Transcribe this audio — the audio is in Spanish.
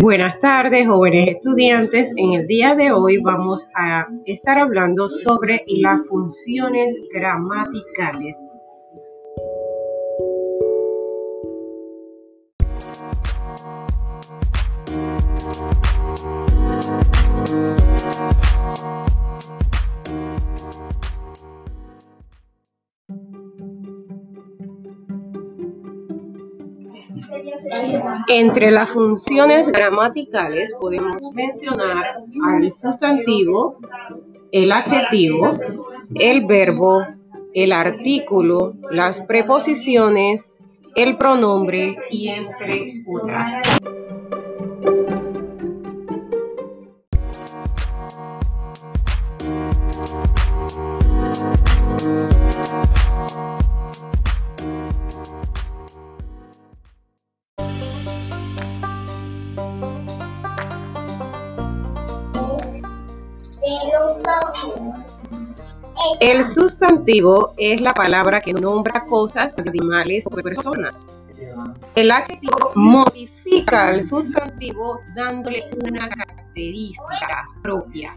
Buenas tardes, jóvenes estudiantes. En el día de hoy vamos a estar hablando sobre las funciones gramaticales. Entre las funciones gramaticales podemos mencionar al sustantivo, el adjetivo, el verbo, el artículo, las preposiciones, el pronombre y entre otras. El sustantivo es la palabra que nombra cosas, animales o personas. El adjetivo modifica al sustantivo dándole una característica propia.